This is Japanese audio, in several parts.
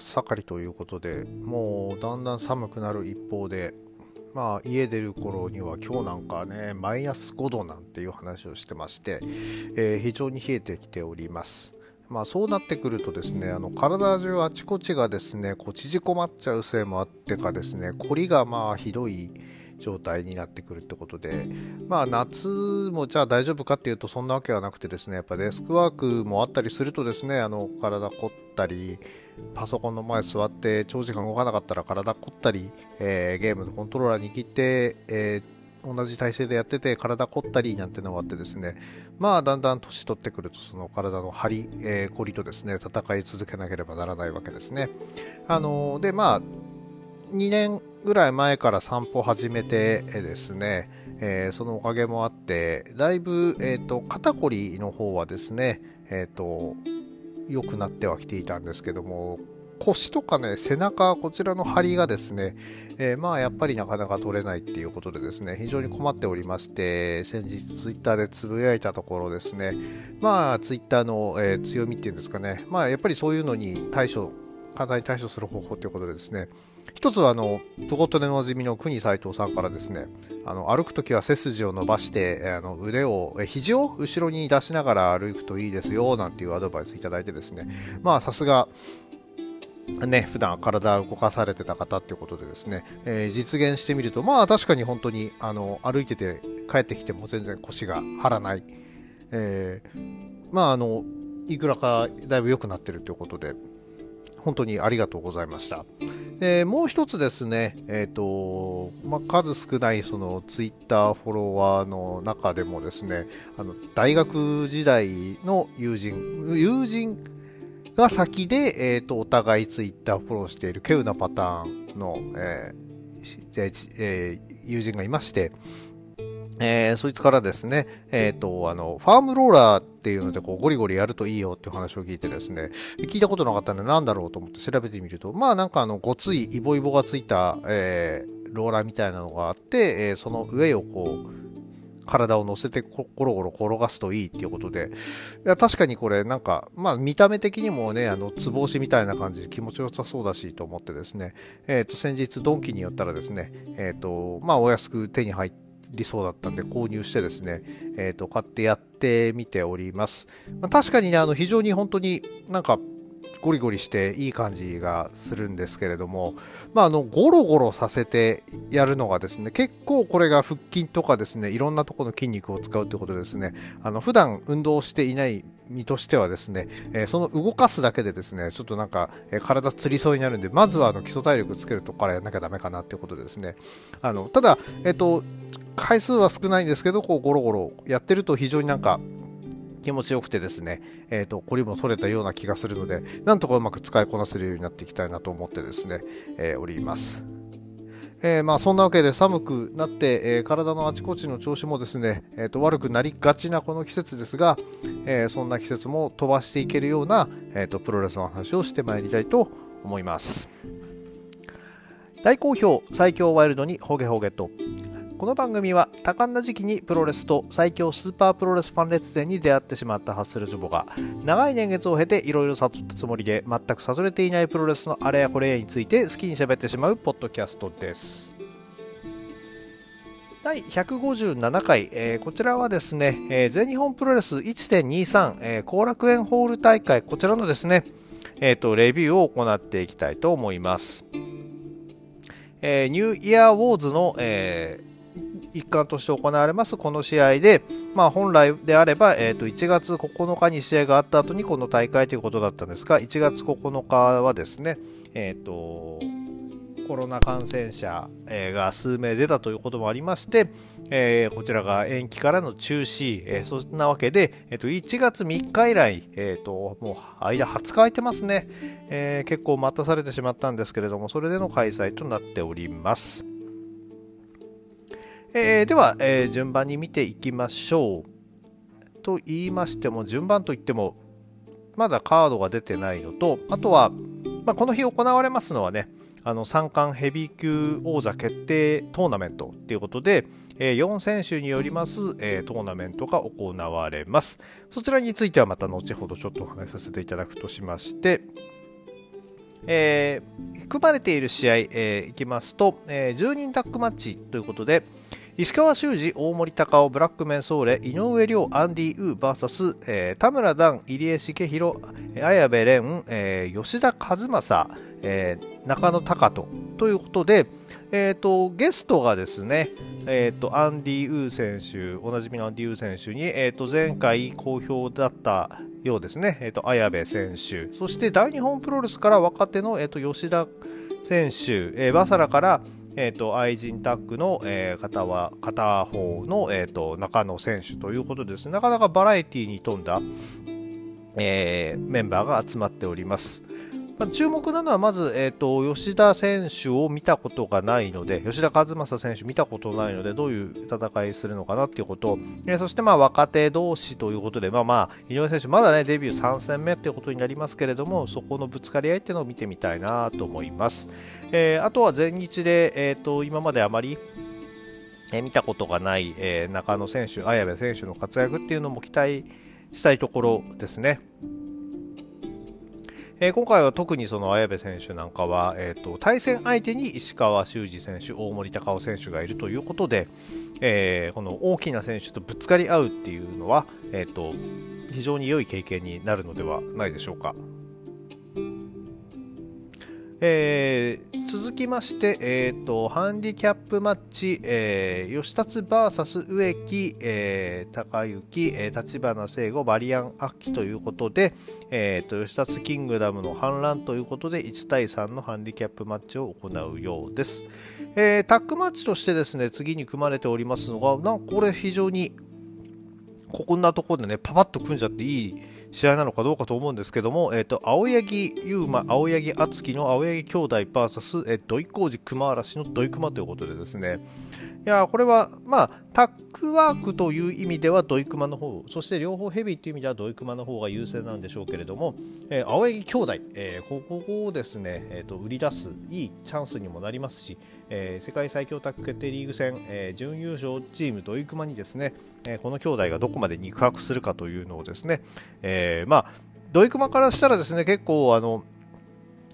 真っ盛りということでもうだんだん寒くなる一方でまあ家出る頃には今日なんかねマイナス5度なんていう話をしてまして、えー、非常に冷えてきております。まあそうなってくるとですねあの体中あちこちがですねこう縮こまっちゃうせいもあってかですね凝りがまあひどい状態になってくるってことで、まあ、夏もじゃあ大丈夫かっていうとそんなわけはなくてですねやっぱデスクワークもあったりするとですねあの体凝ったりパソコンの前座って長時間動かなかったら体凝ったり、えー、ゲームのコントローラー握って、えー、同じ体勢でやってて体凝ったりなんてのがあってですねまあだんだん年取ってくるとその体の張り、えー、凝りとですね戦い続けなければならないわけですね。あのー、でまあ2年ぐらい前から散歩始めてですね、えー、そのおかげもあって、だいぶ、えーと、肩こりの方はですね、えーと、良くなってはきていたんですけども、腰とかね、背中、こちらの張りがですね、えー、まあやっぱりなかなか取れないっていうことでですね、非常に困っておりまして、先日ツイッターでつぶやいたところですね、まあツイッターの、えー、強みっていうんですかね、まあやっぱりそういうのに対処、簡単に対処する方法ということでですね、一つはあのプゴットでおなじみの国斎藤さんからですねあの歩くときは背筋を伸ばしてあの腕を肘を後ろに出しながら歩くといいですよなんていうアドバイスいただいてですね。まあさすがね、普段体を動かされてた方っていうことでですね、えー、実現してみると、まあ確かに本当にあの歩いてて帰ってきても全然腰が張らない、えー、まああの、いくらかだいぶ良くなってるということで、本当にありがとうございました。えー、もう一つですね、えっ、ー、と、まあ、数少ないそのツイッターフォロワーの中でもですね、あの、大学時代の友人、友人が先で、えっ、ー、と、お互いツイッターフォローしている稀有なパターンの、えーえー、友人がいまして、えー、そいつからですね、えっ、ー、と、あの、ファームローラーっていうので、こう、ゴリゴリやるといいよっていう話を聞いてですね、聞いたことなかったんで、なんだろうと思って調べてみると、まあ、なんかあの、ごつい、イボイボがついた、えー、ローラーみたいなのがあって、えー、その上をこう、体を乗せてコロコロ転がすといいっていうことで、いや確かにこれなんか、まあ見た目的にもね、あの、つぼ押しみたいな感じで気持ちよさそうだしと思ってですね、えっ、ー、と、先日ドンキに寄ったらですね、えっ、と、まあお安く手に入って、理想だったんで購入してですね、えー、と買ってやってみております。まあ、確かにね、あの非常に本当になんかゴリゴリしていい感じがするんですけれども、まあ、あのゴロゴロさせてやるのがですね結構これが腹筋とかですねいろんなところの筋肉を使うということですねあの普段運動していない身としてはですね、えー、その動かすだけでですねちょっとなんか、えー、体つりそうになるんでまずはあの基礎体力つけるとこからやらなきゃダメかなっていうことでですねあのただ、えっ、ー、と回数は少ないんですけど、こうゴロゴロやってると非常になんか気持ちよくてですね、えっ、ー、と、こりも取れたような気がするので、なんとかうまく使いこなせるようになっていきたいなと思ってですね、えー、おります。えー、まあそんなわけで寒くなって、えー、体のあちこちの調子もですね、えー、と悪くなりがちなこの季節ですが、えー、そんな季節も飛ばしていけるような、えーとプロレスの話をしてまいりたいと思います。大好評最強ワイルドにホゲホゲとこの番組は多感な時期にプロレスと最強スーパープロレスファン列伝に出会ってしまったハッスルジョボが長い年月を経ていろいろ悟ったつもりで全く悟れていないプロレスのあれやこれやについて好きに喋ってしまうポッドキャストです。第157回、えー、こちらはですね、えー、全日本プロレス1.23後、えー、楽園ホール大会こちらのですね、えーと、レビューを行っていきたいと思います、えー、ニューイヤーウォーズの、え一環として行われますこの試合で、まあ、本来であれば、えー、と1月9日に試合があった後にこの大会ということだったんですが1月9日はですね、えーと、コロナ感染者が数名出たということもありまして、えー、こちらが延期からの中止、えー、そんなわけで、えー、と1月3日以来、えー、ともう間20日空いてますね、えー、結構待たされてしまったんですけれどもそれでの開催となっております。えー、では、えー、順番に見ていきましょう。と言いましても、順番といっても、まだカードが出てないのと、あとは、まあ、この日行われますのはね、あの三冠ヘビー級王座決定トーナメントということで、えー、4選手によります、えー、トーナメントが行われます。そちらについてはまた後ほどちょっとお話しさせていただくとしまして、えー、含まれている試合、えー、いきますと、えー、10人タッグマッチということで、石川修司、大森隆夫、ブラックメンソーレ、井上涼、アンディ・ウー VS、えー、田村段、入江茂弘、綾部蓮、えー、吉田和正、えー、中野隆人ということで、えーと、ゲストがですね、えーと、アンディ・ウー選手、おなじみのアンディ・ウー選手に、えーと、前回好評だったようですね、えー、と綾部選手、そして大日本プロレスから若手の、えー、と吉田選手、えー、バサラから、えーと、愛人タッグの、えー、片は片方の、えーと、中野選手ということです。なかなかバラエティに富んだ、えー、メンバーが集まっております。まあ、注目なのはまず、えーと、吉田選手を見たことがないので吉田和正選手見たことないのでどういう戦いするのかなっていうこと、えー、そしてまあ若手同士ということで、まあ、まあ井上選手まだねデビュー3戦目っていうことになりますけれどもそこのぶつかり合いっていうのを見てみたいなと思います、えー、あとは全日で、えーと、今まであまり見たことがない、え、中野選手、綾部選手の活躍っていうのも期待したいところですね。えー、今回は特にその綾部選手なんかは、えーと、対戦相手に石川修司選手、大森隆夫選手がいるということで、えー、この大きな選手とぶつかり合うっていうのは、えーと非常に良い経験になるのではないでしょうか。えー、続きまして、えーと、ハンディキャップマッチ、えー、吉達 VS 植木、えー、高幸、えー、立花聖吾、バリアン・アッキということで、えーと、吉達キングダムの反乱ということで1対3のハンディキャップマッチを行うようです、えー、タッグマッチとしてですね次に組まれておりますのがなんかこれ非常にこんなところでねパパッと組んじゃっていい試合なのかどうかと思うんですけども、えーと、青柳優馬、青柳敦樹の青柳兄弟 VS、えー、土井浩二熊嵐の土井熊ということでですね、いやこれは、まあ、タックワークという意味では土井熊の方、そして両方ヘビーという意味では土井熊の方が優勢なんでしょうけれども、えー、青柳兄弟、えー、ここをですね、えーと、売り出すいいチャンスにもなりますし、えー、世界最強タッグ決定リーグ戦、えー、準優勝チーム土井熊にですね、え、この兄弟がどこまで肉薄するかというのをですね、えー、まあ土井熊からしたらですね結構あの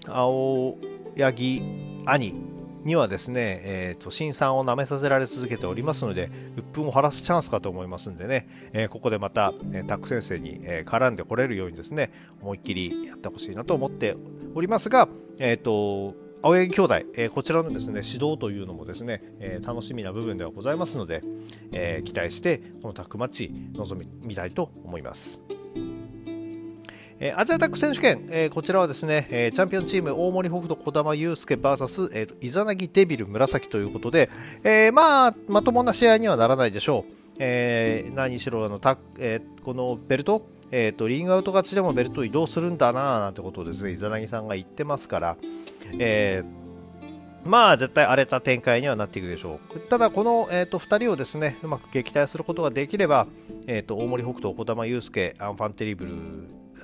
青柳兄にはですね、えーと、新さんを舐めさせられ続けておりますので鬱憤を晴らすチャンスかと思いますんでね、えー、ここでまた、えー、タック先生に、えー、絡んでこれるようにですね思いっきりやってほしいなと思っておりますが、えーと青柳兄弟、えー、こちらのですね指導というのもですね、えー、楽しみな部分ではございますので、えー、期待してこのタッグマッチ臨みたいと思います。えー、アジアタック選手権、えー、こちらはですね、えー、チャンピオンチーム大森北斗児玉祐介 VS、えー、イザナギデビル紫ということで、えー、まあまともな試合にはならないでしょう。えー、何しろあのタえー、このベルト、えーと、リングアウト勝ちでもベルト移動するんだななんてことをですねイザナギさんが言ってますから、えー、まあ絶対荒れた展開にはなっていくでしょう。ただこの、えーと、2人をですねうまく撃退することができれば、えーと、大森北斗、児玉悠介、アンファンテリブル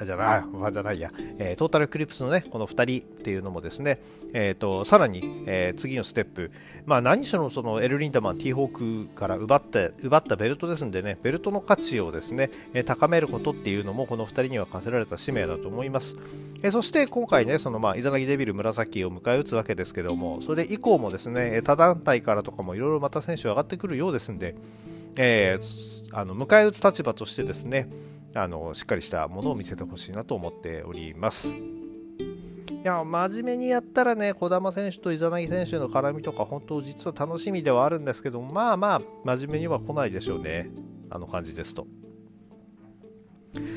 じゃない、ファンじゃないや、えー、トータルクリプスのね、この2人っていうのもですね、えーと、さらに、えー、次のステップ、まあ、何しろそのエル・リンダマン、ティーホークから奪って奪ったベルトですんでね、ベルトの価値をですね、高めることっていうのも、この2人には課せられた使命だと思います。えー、そして今回ね、そのまあイザナギデビル、紫を迎え撃つわけですけども、それ以降もですね、他団体からとかもいろいろまた選手上がってくるようですんで、えー、あの迎え撃つ立場としてですね、あのしっかりしたものを見せてほしいなと思っております。いや真面目にやったらね、児玉選手とイザナギ選手の絡みとか、本当、実は楽しみではあるんですけど、まあまあ、真面目には来ないでしょうね、あの感じですと。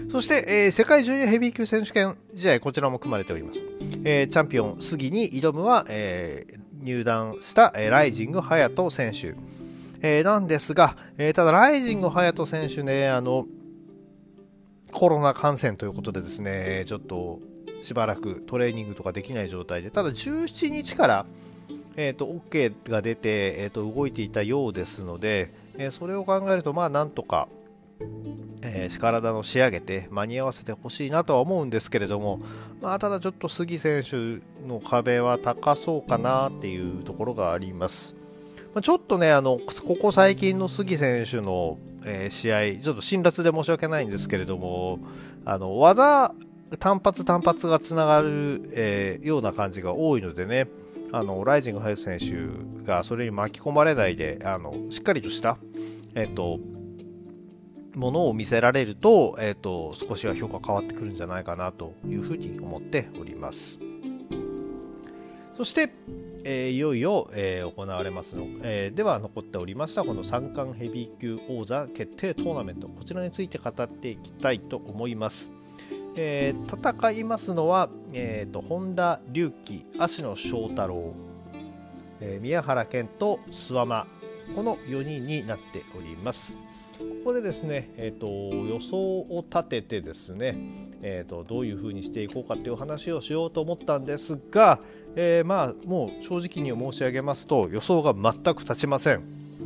そして、えー、世界ジュニアヘビー級選手権試合、こちらも組まれております。えー、チャンピオン、杉に挑むは、えー、入団した、えー、ライジング隼人選手、えー、なんですが、えー、ただ、ライジング隼人選手ね、あの、コロナ感染ということでですね、ちょっとしばらくトレーニングとかできない状態で、ただ17日から、えーと、OK が出て、えーと、動いていたようですので、えー、それを考えると、まあなんとか、えー、体の仕上げて間に合わせてほしいなとは思うんですけれども、まあ、ただちょっと杉選手の壁は高そうかなっていうところがあります。ま、ちょっとねあの、ここ最近の杉選手のえー、試合、ちょっと辛辣で申し訳ないんですけれども、あの技単発単発がつながる、えー、ような感じが多いのでね、あのライジング・ハイス選手がそれに巻き込まれないで、あのしっかりとした、えーと、ものを見せられると,、えーと、少しは評価変わってくるんじゃないかなというふうに思っております。そして、えー、いよいよ、えー、行われますの、えー、では残っておりましたこの三冠ヘビー級王座決定トーナメントこちらについて語っていきたいと思います。えー、戦いますのは、えーと、本田隆起、芦野翔太郎、えー、宮原健と諏訪間この4人になっております。ここでですね、えーと、予想を立ててですね、えーと、どういうふうにしていこうかっていう話をしようと思ったんですが、えー、まあもう正直に申し上げますと予想が全く立ちません。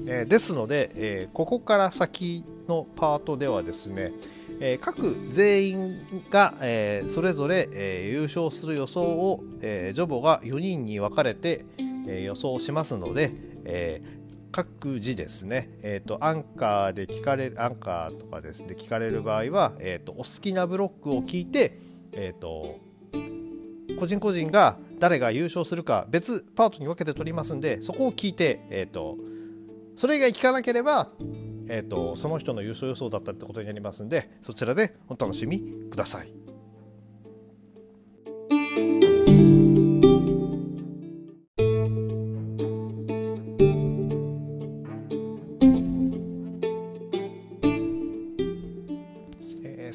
えー、ですので、えー、ここから先のパートではですね、え、各全員が、え、それぞれ、え、優勝する予想を、えー、ジョボが4人に分かれて、え、予想しますので、え、各自ですね、えーと、アンカーで聞かれるアンカーとかですね聞かれる場合は、えーと、お好きなブロックを聞いて、えーと、個人個人が誰が優勝するか別パートに分けて取りますんでそこを聞いて、えー、とそれ以外聞かなければえーと、その人の優勝予想だったってことになりますんでそちらでお楽しみください。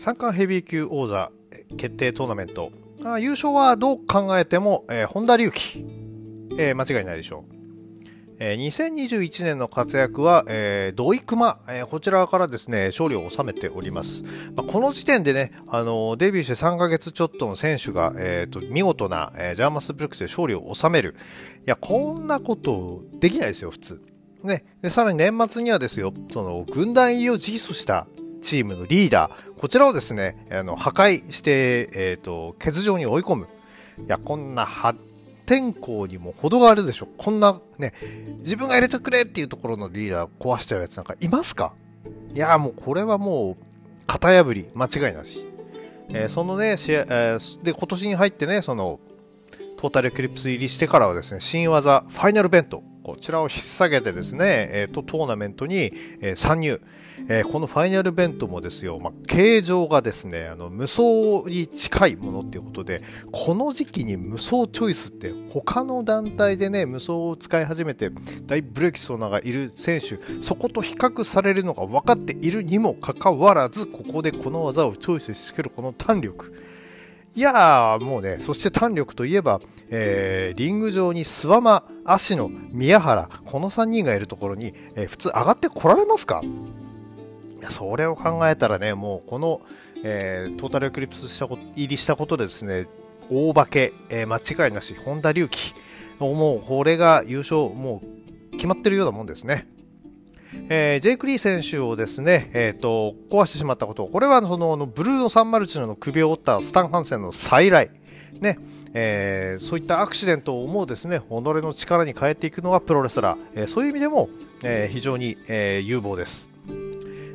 三冠ヘビー級王座決定トーナメント優勝はどう考えても、えー、本田隆起、えー、間違いないでしょうえ2021年の活躍は、えー、土井熊、えー、こちらからですね、勝利を収めております。まあ、この時点でね、あの、デビューして3ヶ月ちょっとの選手が、えーと、見事な、えー、ジャーマスブルックスで勝利を収める。いや、こんなことできないですよ、普通。ね。で、さらに年末にはですよ、その、軍団入りを直訴したチームのリーダー、こちらをですね、あの、破壊して、えっ、ー、と、欠場に追い込む。いや、こんなは、天候にも程があるでしょ。こんなね、自分が入れてくれっていうところのリーダー壊しちゃうやつなんかいますか？いやもうこれはもう型破り、間違いなし。えー、そのね、試合、えー、で、今年に入ってね、その、トータルエクリプス入りしてからはですね、新技、ファイナルベント、こちらを引っ提げてですね、えー、と、トーナメントに、え、参入。えー、このファイナルベントもですよ、まあ、形状がですね、あの、無双に近いものっていうことで、この時期に無双チョイスって他の団体でね、無双を使い始めて大ブレーキソーナがいる選手、そこと比較されるのが分かっているにもかかわらず、ここでこの技をチョイスしてくるこの弾力。いやー、もうね、そして弾力といえば、えー、リング上に諏訪間、足野、宮原、この3人がいるところに、えー、普通上がってこられますか？やそれを考えたらね、もうこの、えー、トータルエクリプスした入りしたことでですね、大化け、えー、間違いなし、本田隆起、もうこれが優勝、もう決まってるようなもんですね。えー、ジェイク・リー選手をですね、えーと、壊してしまったこと、これはそのブルーノ・サンマルチの首を折ったスタン・ハンセンの再来、ねえー、そういったアクシデントを思うですね己の力に変えていくのがプロレスラー、えー、そういう意味でも、えー、非常に、え有望です。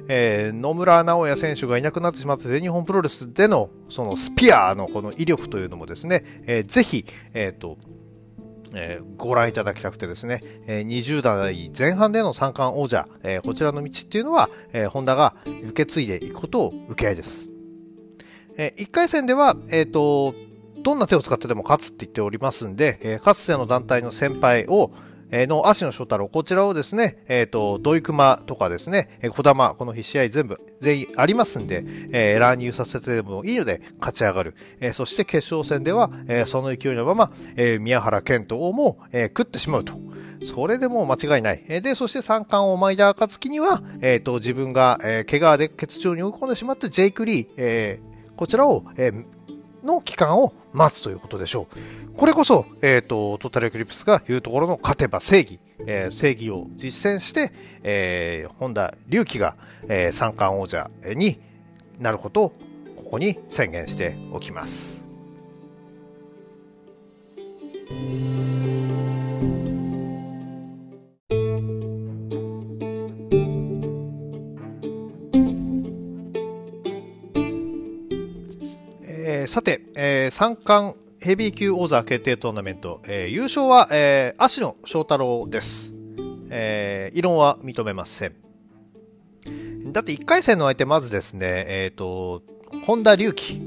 えー、野村直哉選手がいなくなってしまった全日本プロレスでのそのスピアのこの威力というのもですね、えー、ぜひ、えーとえー、ご覧いただきたくてですね、え、20代前半での三冠王者、え、こちらの道っていうのは、えー、ホンダが受け継いでいくことを受け合いです。え、1回戦では、えーと、どんな手を使ってでも勝つって言っておりますんで、え、かつての団体の先輩を、の足野翔太郎、こちらをですね、えっ、ー、と、土井熊とかですね、えー、小玉、この必試合全部、全員ありますんで、えー、乱入させてもいいので勝ち上がる。えー、そして決勝戦では、えー、その勢いのまま、えー、宮原健人をも、えー、食ってしまうと。それでもう間違いない。え、で、そして三冠を巻いた暁には、えっ、ー、と、自分が、えー、怪我で欠場に追い込んでしまったジェイク・リー、えー、こちらを、えー、の期間を待つということでしょう。これこそ、え、ー、と、トータルエクリプスが言うところの勝てば正義、えー、正義を実践して、えー、本田隆起が、えー、三冠王者になることをここに宣言しておきます。さて、えー、三冠ヘビー級王座決定トーナメント、えー、優勝は、えー、芦野翔太郎です。えー、異論は認めません。だって1回戦の相手、まずですね、えっ、ー、と、本田隆起。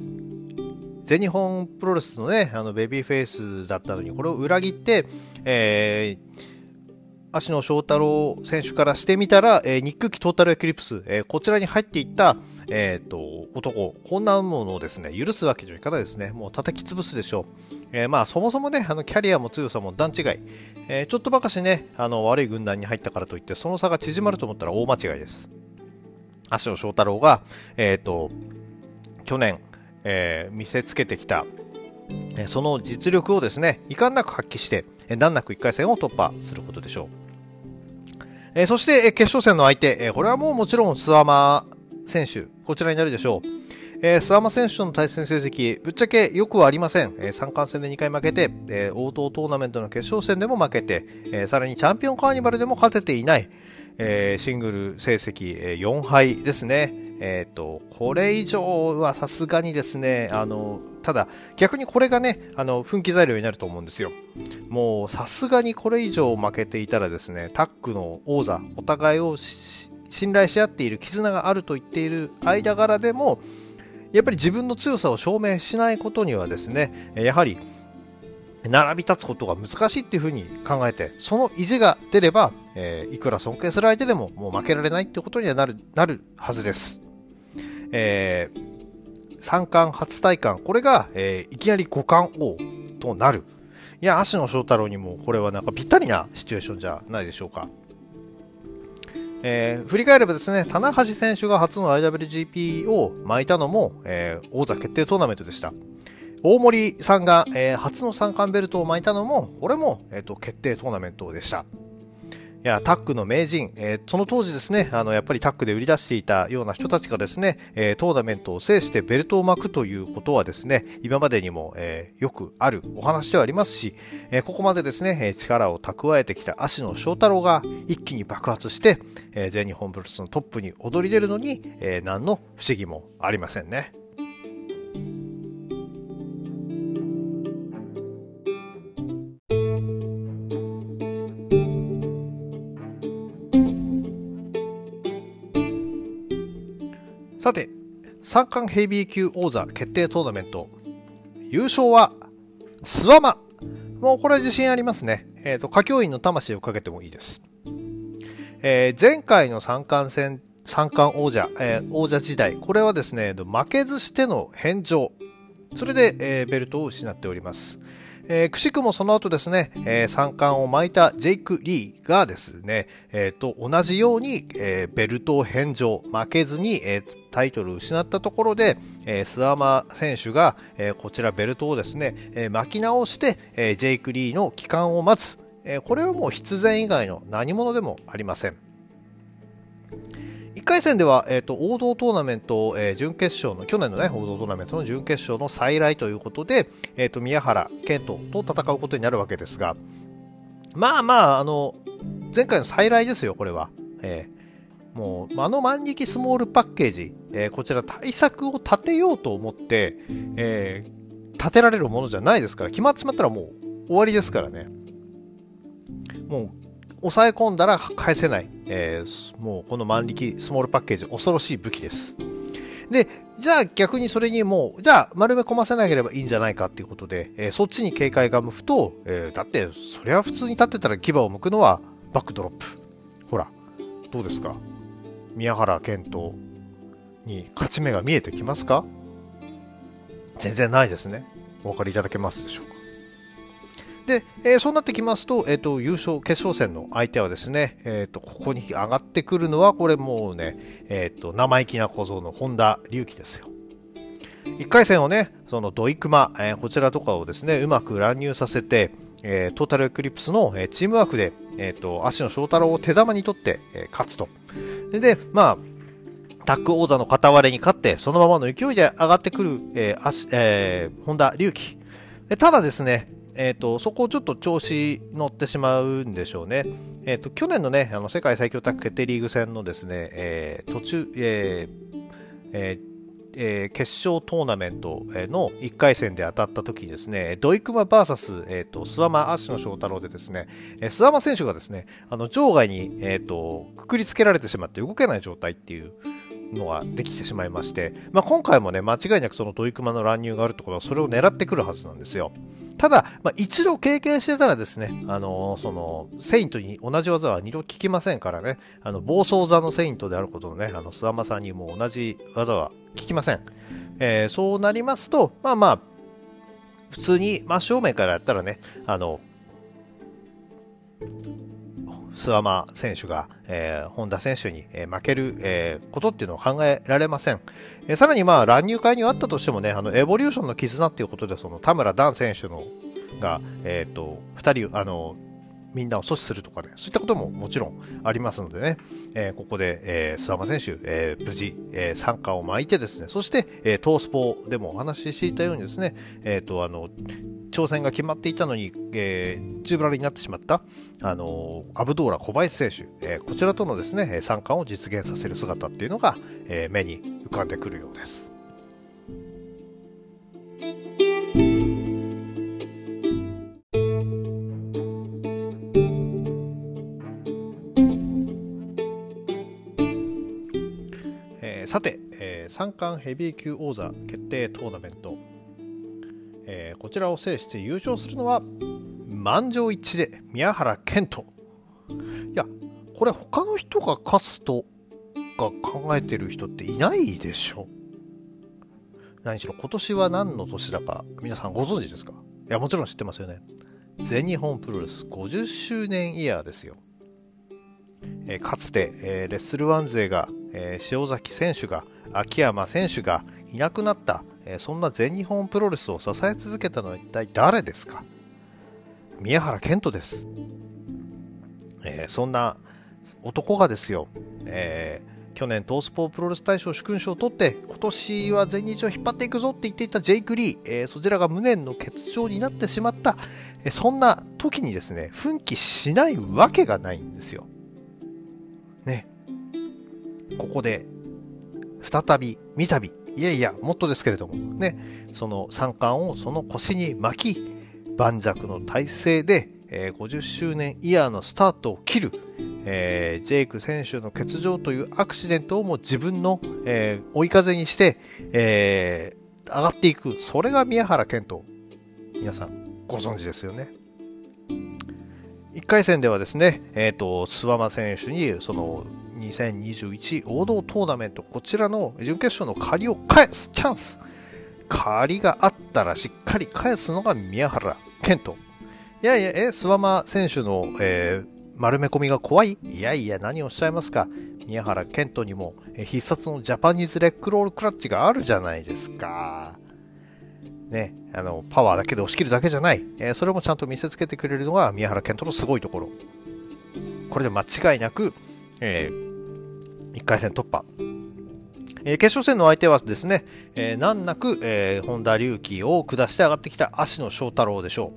全日本プロレスのね、あの、ベビーフェイスだったのに、これを裏切って、えー、足野翔太郎選手からしてみたら、えー、ニックキトータルエクリプス、えー、こちらに入っていった、えっ、と、男、こんなものをですね、許すわけにはいかないですね。もう叩き潰すでしょう。えー、まあ、そもそもね、あの、キャリアも強さも段違い。え、ちょっとばかしね、あの、悪い軍団に入ったからといって、その差が縮まると思ったら大間違いです。足野翔太郎が、えっ、と、去年、え見せつけてきた、その実力をですね、遺憾なく発揮して、難なく1回戦を突破することでしょう。え、そして、え決勝戦の相手、えこれはもうもちろん諏訪間選手、こちらになるでしょう。えー、諏訪間選手との対戦成績、ぶっちゃけよくはありません。えー、三冠戦で2回負けて、えー、応答トーナメントの決勝戦でも負けて、えー、さらにチャンピオンカーニバルでも勝てていない、えー、シングル成績、えー、4敗ですね。えっ、ー、と、これ以上はさすがにですね、あの、ただ、逆にこれがね、あの、奮起材料になると思うんですよ。もう、さすがにこれ以上負けていたらですね、タックの王座、お互いを信頼し合っている絆があると言っている間柄でも、やっぱり自分の強さを証明しないことにはですね、やはり、並び立つことが難しいっていうふうに考えて、その意地が出れば、えー、いくら尊敬する相手でももう負けられないってことにはなる、なるはずです。えー、三冠初体感、これが、えー、いきなり五冠王となる。いや、芦野翔太郎にもこれはなんかぴったりなシチュエーションじゃないでしょうか。えー、振り返ればですね、棚橋選手が初の IWGP を巻いたのも、えー、王座決定トーナメントでした。大森さんが、えー、初の三冠ベルトを巻いたのも、これも、えーと決定トーナメントでした。いや、タックの名人、えー、その当時ですね、あの、やっぱりタックで売り出していたような人たちがですね、えー、トーナメントを制してベルトを巻くということはですね、今までにも、えー、よくあるお話ではありますし、えここまでですね、力を蓄えてきた足野翔太郎が一気に爆発して、え全日本プロレスのトップに躍り出るのに、え何の不思議もありませんね。さて、三冠ヘビー級王座決定トーナメント。優勝は、スワマ。もうこれは自信ありますね。えっ、ー、と、歌教員の魂をかけてもいいです。えー、前回の三冠戦、三冠王者、えー、王者時代、これはですね、負けずしての返上。それで、えベルトを失っております。えー、くしくもその後ですね、えー、三冠を巻いたジェイク・リーがですね、えー、と同じように、えー、ベルトを返上、負けずに、えー、タイトルを失ったところで、えー、スアマ選手が、えー、こちらベルトをですね、えー、巻き直して、えー、ジェイク・リーの帰還を待つ、えー、これはもう必然以外の何者でもありません。1回戦では、えーと、王道トーナメント、えー、準決勝の去年の、ね、王道トーナメントの準決勝の再来ということで、えーと、宮原健人と戦うことになるわけですがまあまああの前回の再来ですよこれは、えー、もうあの万力スモールパッケージ、えー、こちら対策を立てようと思って、えー、立てられるものじゃないですから決まってしまったらもう終わりですからね。もう抑え込んだら返せない、えー、もうこの万力スモールパッケージ恐ろしい武器です。で、じゃあ逆にそれにもう、じゃあ丸め込ませなければいいんじゃないかっていうことで、えー、そっちに警戒が向くと、えー、だってそりゃ普通に立ってたら牙を向くのはバックドロップ。ほら、どうですか？宮原健人に勝ち目が見えてきますか？全然ないですね。お分かりいただけますでしょうで、えー、そうなってきますと、えっ、ー、と、優勝、決勝戦の相手はですね、えっ、ー、と、ここに上がってくるのは、これもうね、えっ、と、生意気な小僧の本田隆起ですよ。1回戦をね、そのドイクマ、えこちらとかをですね、うまく乱入させて、えトータルエクリプスの、えチームワークで、えっ、と、足野翔太郎を手玉に取って、え勝つと。で、まあ、タッグ王座の片割れに勝って、そのままの勢いで上がってくる、えーえー、本田隆起。ただですね、えーと、そこをちょっと調子乗ってしまうんでしょうね。えーと、去年のねあの世界最強タッグ決定リーグ戦のですね、えー、途中、えーえー、えー、決勝トーナメントの1回戦で当たった時にですね、ドイクマ VS、えーと、諏訪間芦野翔太郎でですね、えー、諏訪間選手がですね、あの場外に、えーと、くくりつけられてしまって動けない状態っていうのができてしまいまして、まあ、今回もね、間違いなくそのドイクマの乱入があるってことは、それを狙ってくるはずなんですよ。ただ、まあ、一度経験してたらですね、あのー、その、セイントに同じ技は二度聞きませんからね、あの、暴走座のセイントであることのね、あの、諏訪間さんにも同じ技は聞きません。えー、そうなりますと、まあまあ、普通に真正面からやったらね、あの、諏訪間選手が、えー、本田選手に、えー、負ける、えー、ことっていうのは考えられません。えー、さらにまあ乱入会にはあったとしてもね、あのエボリューションの絆っていうことで、その田村ダン選手のが、えっ、ー、と、2人、あの、みんなを阻止するとかね、そういったことももちろんありますのでね、えー、ここで、えー、諏訪間選手、えー、無事、えー、参加を巻いてですね、そして、えー、トースポでもお話ししていたようにですね、えっ、ー、と、あの、挑戦が決まっていたのに、えー、宙ぶらりになってしまった、あのアブドーラ小林選手、えー、こちらとのですね、参加を実現させる姿っていうのが、えー、目に浮かんでくるようです。三冠ヘビー級王座決定トーナメント、えー、こちらを制して優勝するのは満場一致で宮原健人。いやこれ他の人が勝つとか考えてる人っていないでしょ。何しろ今年は何の年だか皆さんご存知ですか？いやもちろん知ってますよね。全日本プロレス50周年イヤーですよ、え、かつて、え、レッスルワン勢がえ、塩崎選手が秋山選手がいなくなった、え、そんな全日本プロレスを支え続けたのは一体誰ですか？宮原健人です、え、そんな男がですよ、えー、去年トースポープロレス大賞主勲賞を取って今年は全日を引っ張っていくぞって言っていたジェイク・リー、えー、そちらが無念の欠場になってしまった、えー、そんな時にですね奮起しないわけがないんですよ。ね。ここで再び三度いやいやもっとですけれどもね。その三冠をその腰に巻き盤石の体制で、えー、50周年イヤーのスタートを切る、えー、ジェイク選手の欠場というアクシデントをも自分の、えー、追い風にして、えー、上がっていく。それが宮原健人。皆さんご存知ですよね。1回戦ではですね、えっ、ー、と、諏訪間選手にその2021王道トーナメント、こちらの準決勝の借りを返すチャンス。借りがあったらしっかり返すのが宮原健人。いやいや、え、諏訪間選手の、えー、丸め込みが怖い？いやいや、何をおっしゃいますか？宮原健人にも、必殺のジャパニーズレックロールクラッチがあるじゃないですか。ね、あの、パワーだけで押し切るだけじゃない。えー、それもちゃんと見せつけてくれるのが宮原健人のすごいところ。これで間違いなく、えー、1回戦突破。えー、決勝戦の相手はですね、えー、難なく、え、本田隆起を下して上がってきた芦野翔太郎でしょ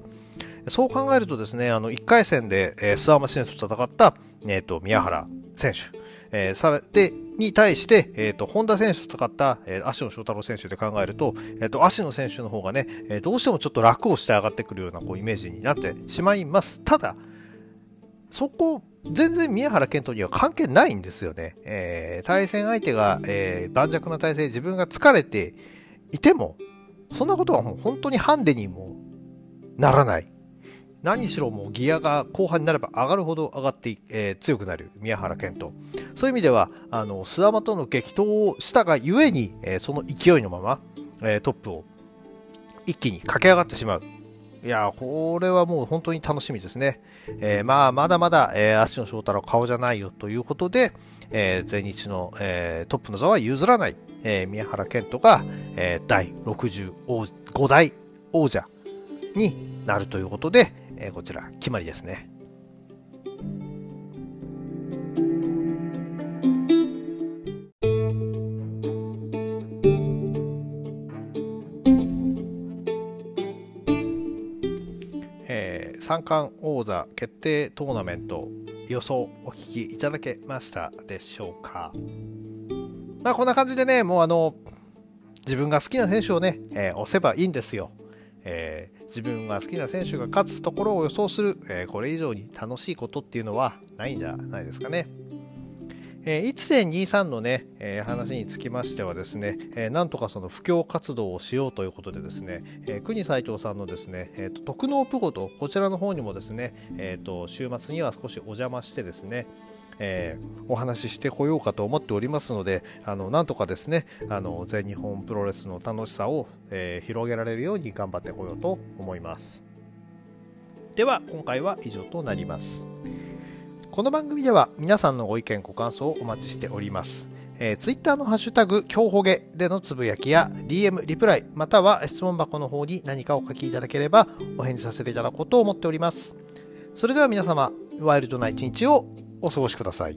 う。そう考えるとですね、あの1回戦で、えー、諏訪間選手と戦った、えーと、宮原選手、えー、さでに対して、えーと、本田選手と戦った、えー、芦野翔太郎選手で考えると、えーと、芦野選手の方がね、えー、どうしてもちょっと楽をして上がってくるようなこうイメージになってしまいます。ただ、そこ全然宮原健人には関係ないんですよね。えー、対戦相手が、えー、盤石な体勢、自分が疲れていても、そんなことはもう本当にハンデにもならない。何しろもうギアが後半になれば上がるほど上がって、えー、強くなる宮原健人。そういう意味では、あの、諏訪間との激闘をしたがゆえに、えー、その勢いのまま、えー、トップを一気に駆け上がってしまう。いや、これはもう本当に楽しみですね。えー、まあ、まだまだ、えー、足野翔太郎顔じゃないよということで、えー、全日の、えー、トップの座は譲らない、えー、宮原健人が、えー、第65代王者になるということで、えー、こちら決まりですね。三冠王座決定トーナメント予想お聞きいただけましたでしょうかまあこんな感じでね、もうあの、自分が好きな選手をね、えー、押せばいいんですよ。えー、自分が好きな選手が勝つところを予想する、えー、これ以上に楽しいことっていうのはないんじゃないですかね。えー、1.23のね、えー、話につきましてはですね、えー、なんとかその布教活動をしようということでですね、えー、国斎藤さんのですね、えーと、特納プゴとこちらの方にもですね、えーと、週末には少しお邪魔してですね、えー、お話ししてこようかと思っておりますので、あのなんとかですね、あの全日本プロレスの楽しさを、えー、広げられるように頑張ってこようと思います。では、今回は以上となります。この番組では皆さんのご意見ご感想をお待ちしております。えー、Twitter のハッシュタグ、今日ほげでのつぶやきや DM、リプライ、または質問箱の方に何かお書きいただければお返事させていただこうと思っております。それでは皆様、ワイルドな一日をお過ごしください。